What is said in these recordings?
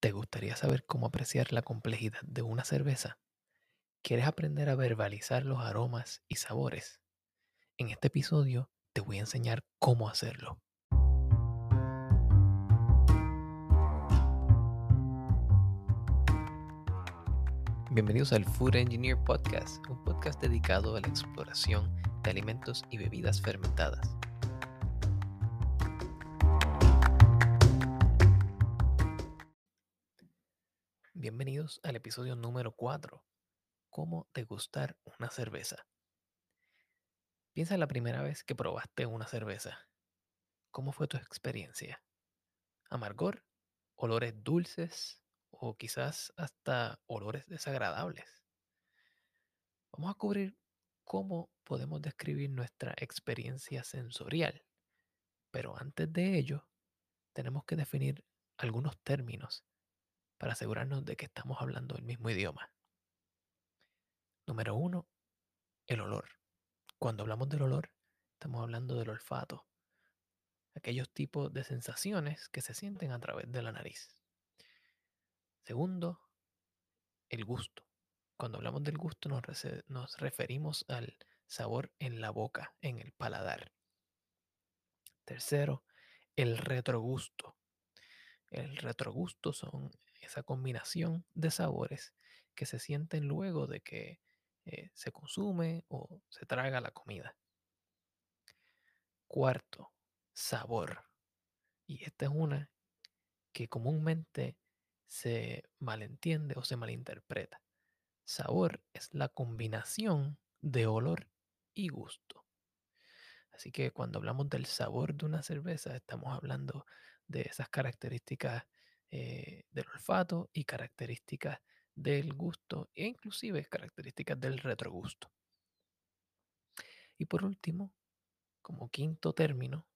¿Te gustaría saber cómo apreciar la complejidad de una cerveza? ¿Quieres aprender a verbalizar los aromas y sabores? En este episodio te voy a enseñar cómo hacerlo. Bienvenidos al Food Engineer Podcast, un podcast dedicado a la exploración de alimentos y bebidas fermentadas. Bienvenidos al episodio número 4, cómo degustar una cerveza. Piensa en la primera vez que probaste una cerveza. ¿Cómo fue tu experiencia? ¿Amargor? ¿Olores dulces? ¿O quizás hasta olores desagradables? Vamos a cubrir cómo podemos describir nuestra experiencia sensorial. Pero antes de ello, tenemos que definir algunos términos para asegurarnos de que estamos hablando el mismo idioma. Número uno, el olor. Cuando hablamos del olor, estamos hablando del olfato, aquellos tipos de sensaciones que se sienten a través de la nariz. Segundo, el gusto. Cuando hablamos del gusto nos, nos referimos al sabor en la boca, en el paladar. Tercero, el retrogusto. El retrogusto son esa combinación de sabores que se sienten luego de que eh, se consume o se traga la comida. Cuarto, sabor. Y esta es una que comúnmente se malentiende o se malinterpreta. Sabor es la combinación de olor y gusto. Así que cuando hablamos del sabor de una cerveza, estamos hablando de esas características eh, del olfato y características del gusto e inclusive características del retrogusto. Y por último, como quinto término,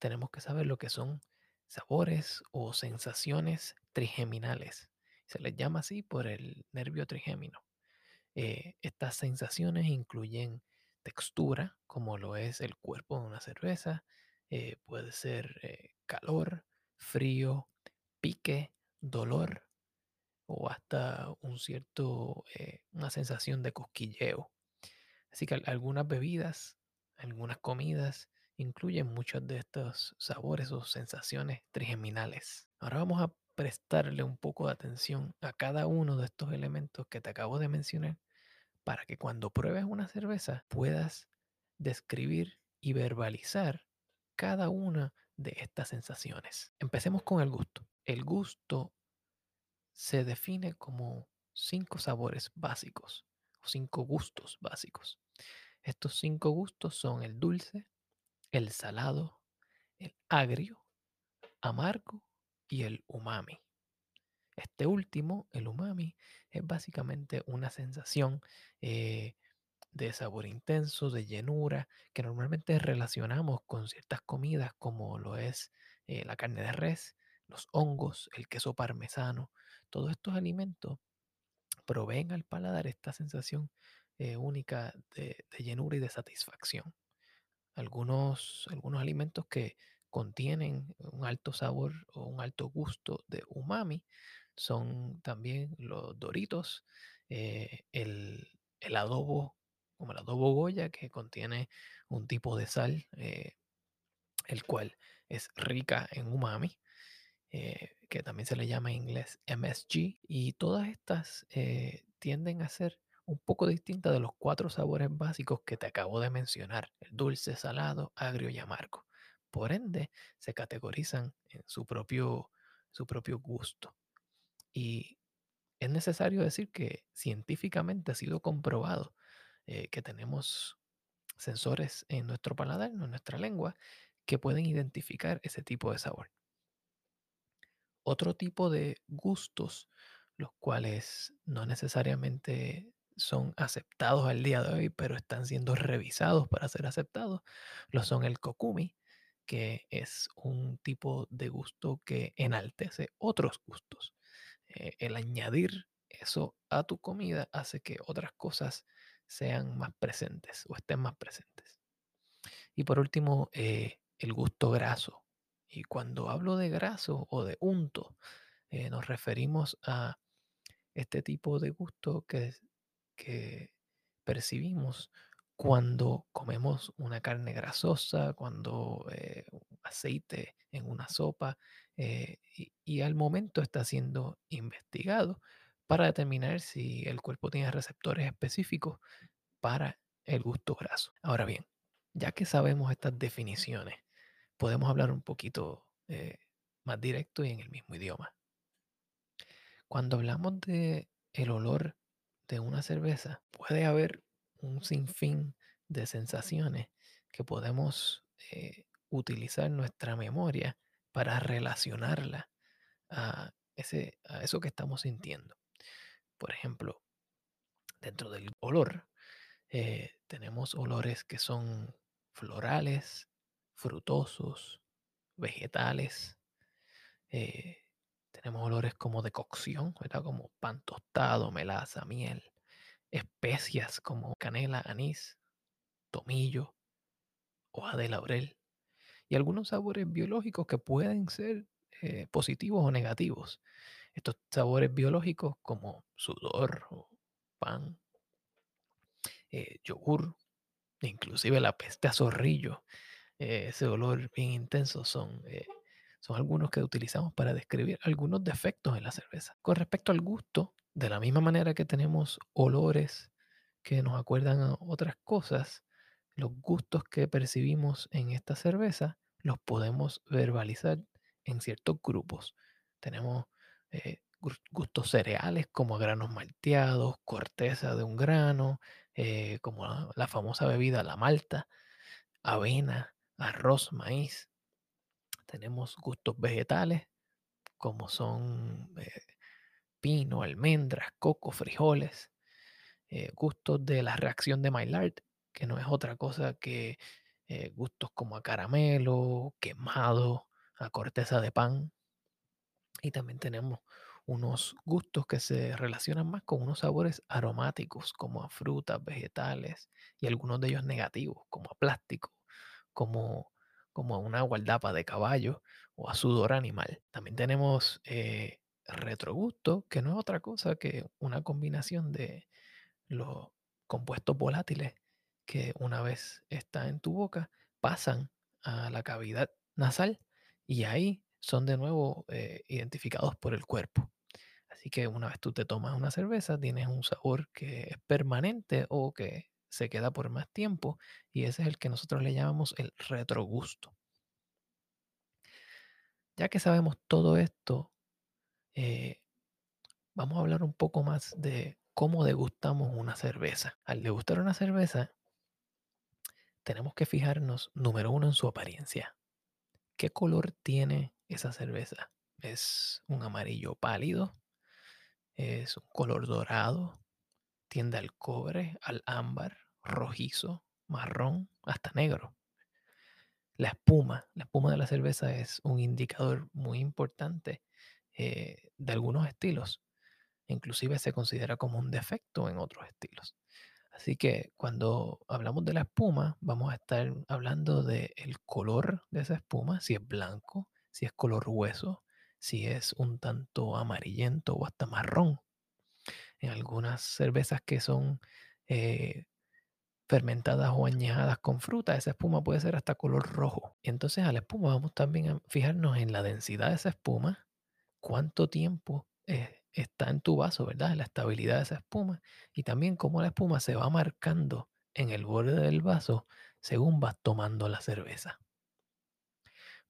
tenemos que saber lo que son sabores o sensaciones trigeminales. Se les llama así por el nervio trigémino. Eh, estas sensaciones incluyen textura, como lo es el cuerpo de una cerveza, eh, puede ser calor, frío, pique, dolor o hasta un cierto, una sensación de cosquilleo. Así que algunas bebidas, algunas comidas incluyen muchos de estos sabores o sensaciones trigeminales. Ahora vamos a prestarle un poco de atención a cada uno de estos elementos que te acabo de mencionar para que cuando pruebes una cerveza puedas describir y verbalizar cada una de estas sensaciones. Empecemos con el gusto. El gusto se define como cinco sabores básicos o cinco gustos básicos. Estos cinco gustos son el dulce, el salado, el agrio, amargo y el umami. Este último, el umami, es básicamente una sensación eh, de sabor intenso, de llenura, que normalmente relacionamos con ciertas comidas como lo es eh, la carne de res, los hongos, el queso parmesano. Todos estos alimentos proveen al paladar esta sensación eh, única de, llenura y de satisfacción. Algunos, algunos alimentos que contienen un alto sabor o un alto gusto de umami son también los doritos, eh, el, adobo, como el adobo Goya, que contiene un tipo de sal, eh, el cual es rica en umami, eh, que también se le llama en inglés MSG, y todas estas tienden a ser un poco distintas de los cuatro sabores básicos que te acabo de mencionar, el dulce, salado, agrio y amargo. Por ende, se categorizan en su propio, su propio gusto. Y es necesario decir que científicamente ha sido comprobado eh, que tenemos sensores en nuestro paladar, en nuestra lengua, que pueden identificar ese tipo de sabor. Otro tipo de gustos, los cuales no necesariamente son aceptados al día de hoy, pero están siendo revisados para ser aceptados, lo son el kokumi, que es un tipo de gusto que enaltece otros gustos. Eh, el añadir eso a tu comida hace que otras cosas sean más presentes o estén más presentes. Y por último, eh, el gusto graso. Y cuando hablo de graso o de unto, eh, nos referimos a este tipo de gusto que, percibimos cuando comemos una carne grasosa, cuando eh, aceite en una sopa, eh, y, y, al momento está siendo investigado para determinar si el cuerpo tiene receptores específicos para el gusto graso. Ahora bien, ya que sabemos estas definiciones, podemos hablar un poquito eh, más directo y en el mismo idioma. Cuando hablamos de el olor de una cerveza, puede haber un sinfín de sensaciones que podemos eh, utilizar nuestra memoria para relacionarla a, ese, a eso que estamos sintiendo. Por ejemplo, dentro del olor, eh, tenemos olores que son florales, frutosos, vegetales. Eh, tenemos olores como de cocción, ¿verdad? Como pan tostado, melaza, miel, especias como canela, anís, tomillo, hoja de laurel y algunos sabores biológicos que pueden ser eh, positivos o negativos. Estos sabores biológicos como sudor pan, eh, yogur, inclusive la peste a zorrillo, eh, ese olor bien intenso son, eh, son algunos que utilizamos para describir algunos defectos en la cerveza. Con respecto al gusto, de la misma manera que tenemos olores que nos acuerdan a otras cosas, los gustos que percibimos en esta cerveza los podemos verbalizar en ciertos grupos. Tenemos gustos cereales como granos malteados, corteza de un grano, eh, como la, famosa bebida, la malta, avena, arroz, maíz. Tenemos gustos vegetales como son eh, pino, almendras, coco, frijoles. Eh, gustos de la reacción de Maillard, que no es otra cosa que gustos como a caramelo, quemado, a corteza de pan. Y también tenemos unos gustos que se relacionan más con unos sabores aromáticos, como a frutas, vegetales, y algunos de ellos negativos, como a plástico, como, como a una guardapa de caballo o a sudor animal. También tenemos eh, retrogusto, que no es otra cosa que una combinación de los compuestos volátiles que una vez están en tu boca, pasan a la cavidad nasal y ahí son de nuevo eh, identificados por el cuerpo. Así que una vez tú te tomas una cerveza, tienes un sabor que es permanente o que se queda por más tiempo y ese es el que nosotros le llamamos el retrogusto. Ya que sabemos todo esto, eh, vamos a hablar un poco más de cómo degustamos una cerveza. Al degustar una cerveza, tenemos que fijarnos, número uno, en su apariencia. ¿Qué color tiene esa cerveza? ¿Es un amarillo pálido? ¿Es un color dorado? Tiende al cobre, al ámbar, rojizo, marrón, hasta negro. La espuma, la espuma de la cerveza es un indicador muy importante eh, de algunos estilos. Inclusive se considera como un defecto en otros estilos. Así que cuando hablamos de la espuma, vamos a estar hablando del color de esa espuma, si es blanco, si es color hueso, si es un tanto amarillento o hasta marrón. En algunas cervezas que son eh, fermentadas o añejadas con fruta, esa espuma puede ser hasta color rojo. Entonces a la espuma vamos también a fijarnos en la densidad de esa espuma, cuánto tiempo está en tu vaso, ¿verdad? La estabilidad de esa espuma y también cómo la espuma se va marcando en el borde del vaso según vas tomando la cerveza.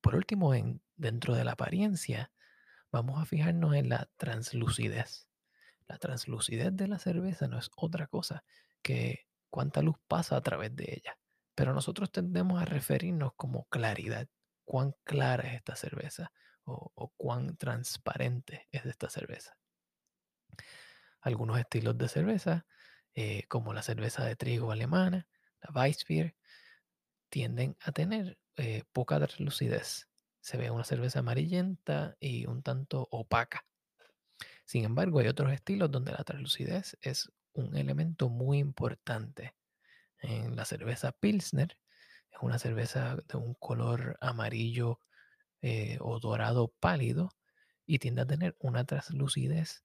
Por último, en, dentro de la apariencia, vamos a fijarnos en la translucidez. La translucidez de la cerveza no es otra cosa que cuánta luz pasa a través de ella. Pero nosotros tendemos a referirnos como claridad. Cuán clara es esta cerveza o, cuán transparente es esta cerveza algunos estilos de cerveza, eh, como la cerveza de trigo alemana, la Weissbier, tienden a tener eh, poca lucidez. Se ve una cerveza amarillenta y un tanto opaca. Sin embargo, hay otros estilos donde la translucidez es un elemento muy importante. En la cerveza Pilsner es una cerveza de un color amarillo eh, o dorado pálido y tiende a tener una translucidez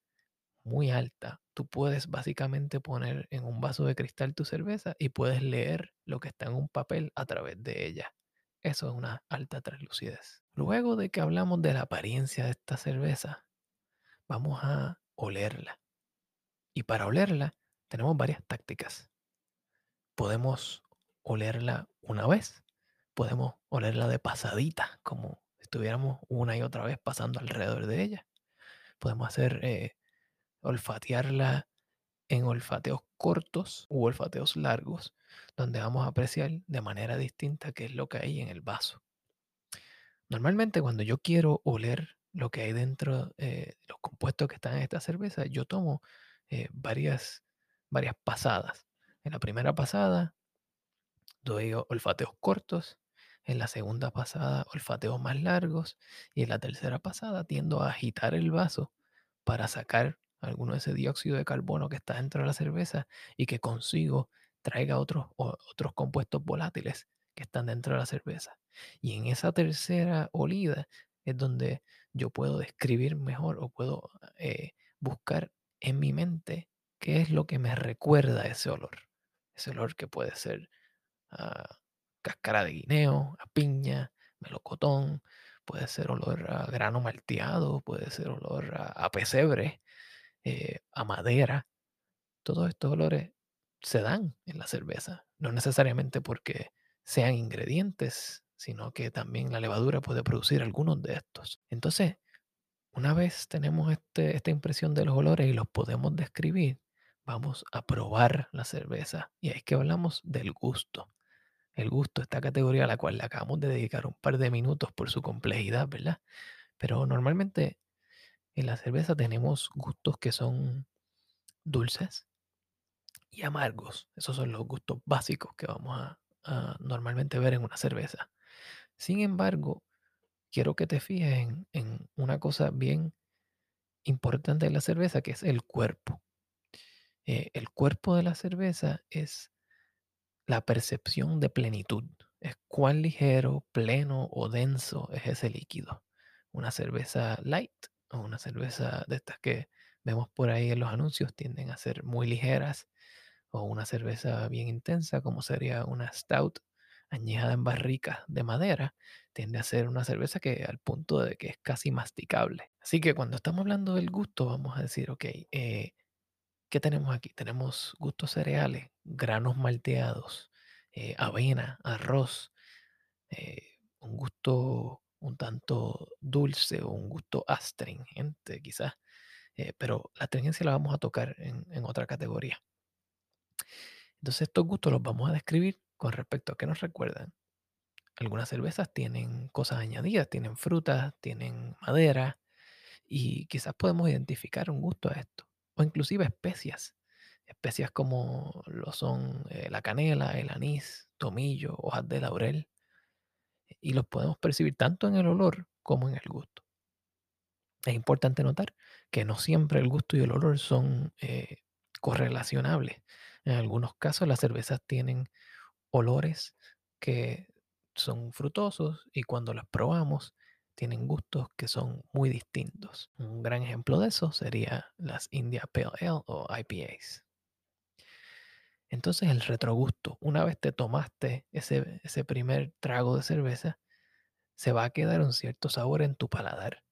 muy alta. Tú puedes básicamente poner en un vaso de cristal tu cerveza y puedes leer lo que está en un papel a través de ella. Eso es una alta translucidez. Luego de que hablamos de la apariencia de esta cerveza, vamos a olerla. Y para olerla tenemos varias tácticas. Podemos olerla una vez, podemos olerla de pasadita, como estuviéramos una y otra vez pasando alrededor de ella. Podemos hacer eh, olfatearla en olfateos cortos u olfateos largos, donde vamos a apreciar de manera distinta qué es lo que hay en el vaso. Normalmente cuando yo quiero oler lo que hay dentro, eh, los compuestos que están en esta cerveza, yo tomo eh, varias, varias pasadas. En la primera pasada doy olfateos cortos, en la segunda pasada olfateos más largos y en la tercera pasada tiendo a agitar el vaso para sacar alguno de ese dióxido de carbono que está dentro de la cerveza y que consigo traiga otros, otros compuestos volátiles que están dentro de la cerveza. Y en esa tercera olida es donde yo puedo describir mejor o puedo eh, buscar en mi mente qué es lo que me recuerda ese olor. Ese olor que puede ser a cáscara de guineo, a piña, melocotón, puede ser olor a grano malteado, puede ser olor a, pesebre, eh, a madera. Todos estos olores se dan en la cerveza, no necesariamente porque sean ingredientes, sino que también la levadura puede producir algunos de estos. Entonces, una vez tenemos este, esta impresión de los olores y los podemos describir, vamos a probar la cerveza. Y es que hablamos del gusto. El gusto, esta categoría a la cual le acabamos de dedicar un par de minutos por su complejidad, ¿verdad? Pero normalmente en la cerveza tenemos gustos que son dulces y amargos. Esos son los gustos básicos que vamos a, normalmente ver en una cerveza. Sin embargo, quiero que te fijes en, una cosa bien importante de la cerveza, que es el cuerpo. Eh, el cuerpo de la cerveza es la percepción de plenitud. Es cuán ligero, pleno o denso es ese líquido. Una cerveza light o una cerveza de estas que vemos por ahí en los anuncios tienden a ser muy ligeras o una cerveza bien intensa como sería una stout añejada en barricas de madera, tiende a ser una cerveza que al punto de que es casi masticable. Así que cuando estamos hablando del gusto, vamos a decir, ok, eh, ¿qué tenemos aquí? Tenemos gustos cereales, granos malteados, eh, avena, arroz, eh, un gusto un tanto dulce o un gusto astringente quizás, pero la astringencia la vamos a tocar en otra categoría. Entonces estos gustos los vamos a describir con respecto a qué nos recuerdan. Algunas cervezas tienen cosas añadidas, tienen frutas, tienen madera y quizás podemos identificar un gusto a esto. O inclusive especias. Especias como lo son eh, la canela, el anís, tomillo, hojas de laurel. Y los podemos percibir tanto en el olor como en el gusto. Es importante notar que no siempre el gusto y el olor son eh, correlacionables. En algunos casos las cervezas tienen olores que son frutosos y cuando las probamos tienen gustos que son muy distintos. Un gran ejemplo de eso sería las India Pale Ale o IPAs. Entonces el retrogusto, una vez te tomaste ese, ese primer trago de cerveza, se va a quedar un cierto sabor en tu paladar.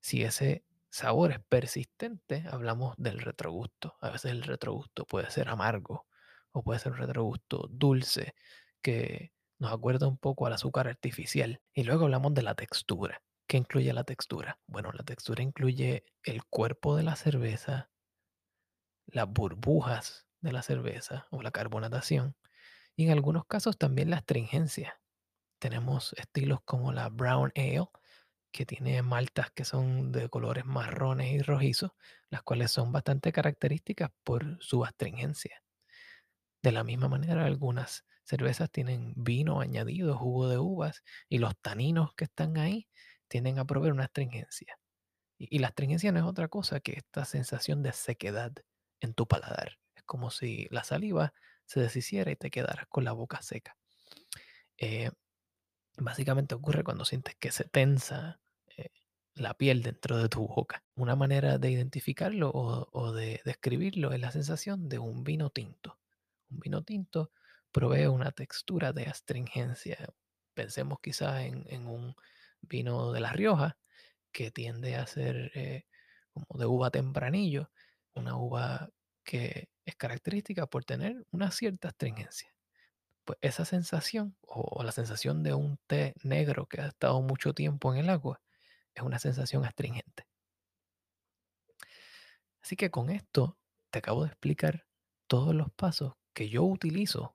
Si ese sabor es persistente, hablamos del retrogusto. A veces el retrogusto puede ser amargo o puede ser un retrogusto dulce que nos acuerda un poco al azúcar artificial. Y luego hablamos de la textura. ¿Qué incluye la textura? Bueno, la textura incluye el cuerpo de la cerveza, las burbujas de la cerveza o la carbonatación y en algunos casos también la astringencia. Tenemos estilos como la brown ale, que tiene maltas que son de colores marrones y rojizos, las cuales son bastante características por su astringencia. De la misma manera, algunas cervezas tienen vino añadido, jugo de uvas, y los taninos que están ahí tienden a proveer una astringencia. Y, la astringencia no es otra cosa que esta sensación de sequedad en tu paladar. Es como si la saliva se deshiciera y te quedaras con la boca seca. Eh, básicamente ocurre cuando sientes que se tensa eh, la piel dentro de tu boca. Una manera de identificarlo o, de describirlo es la sensación de un vino tinto. Un vino tinto provee una textura de astringencia. Pensemos quizás en, un vino de La Rioja que tiende a ser eh, como de uva tempranillo, una uva que es característica por tener una cierta astringencia. Pues esa sensación o la sensación de un té negro que ha estado mucho tiempo en el agua es una sensación astringente. Así que con esto te acabo de explicar todos los pasos que yo utilizo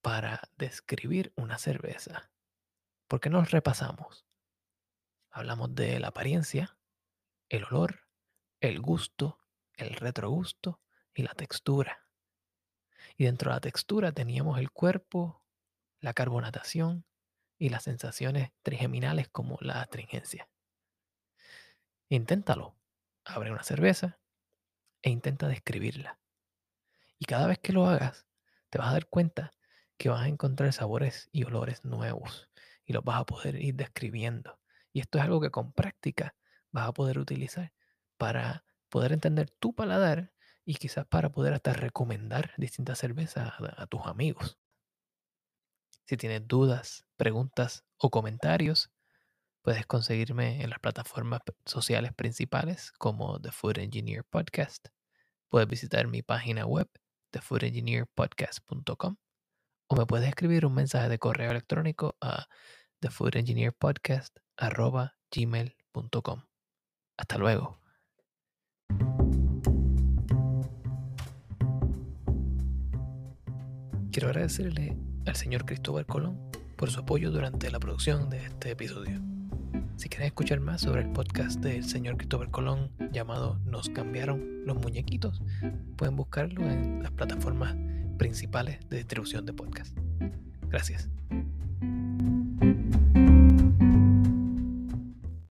para describir una cerveza. ¿Por qué nos repasamos? Hablamos de la apariencia, el olor, el gusto, el retrogusto y la textura. Y dentro de la textura teníamos el cuerpo, la carbonatación y las sensaciones trigeminales como la astringencia. Inténtalo. Abre una cerveza e intenta describirla. Y cada vez que lo hagas, te vas a dar cuenta que vas a encontrar sabores y olores nuevos y los vas a poder ir describiendo. Y esto es algo que con práctica vas a poder utilizar para poder entender tu paladar y quizás para poder hasta recomendar distintas cervezas a, a tus amigos. Si tienes dudas, preguntas o comentarios, Puedes conseguirme en las plataformas sociales principales como The Food Engineer Podcast. Puedes visitar mi página web, thefoodengineerpodcast.com, o me puedes escribir un mensaje de correo electrónico a thefoodengineerpodcast.gmail.com. Hasta luego. Quiero agradecerle al señor Cristóbal Colón por su apoyo durante la producción de este episodio. Si quieren escuchar más sobre el podcast del señor Cristóbal Colón llamado Nos cambiaron los muñequitos, pueden buscarlo en las plataformas principales de distribución de podcast. Gracias.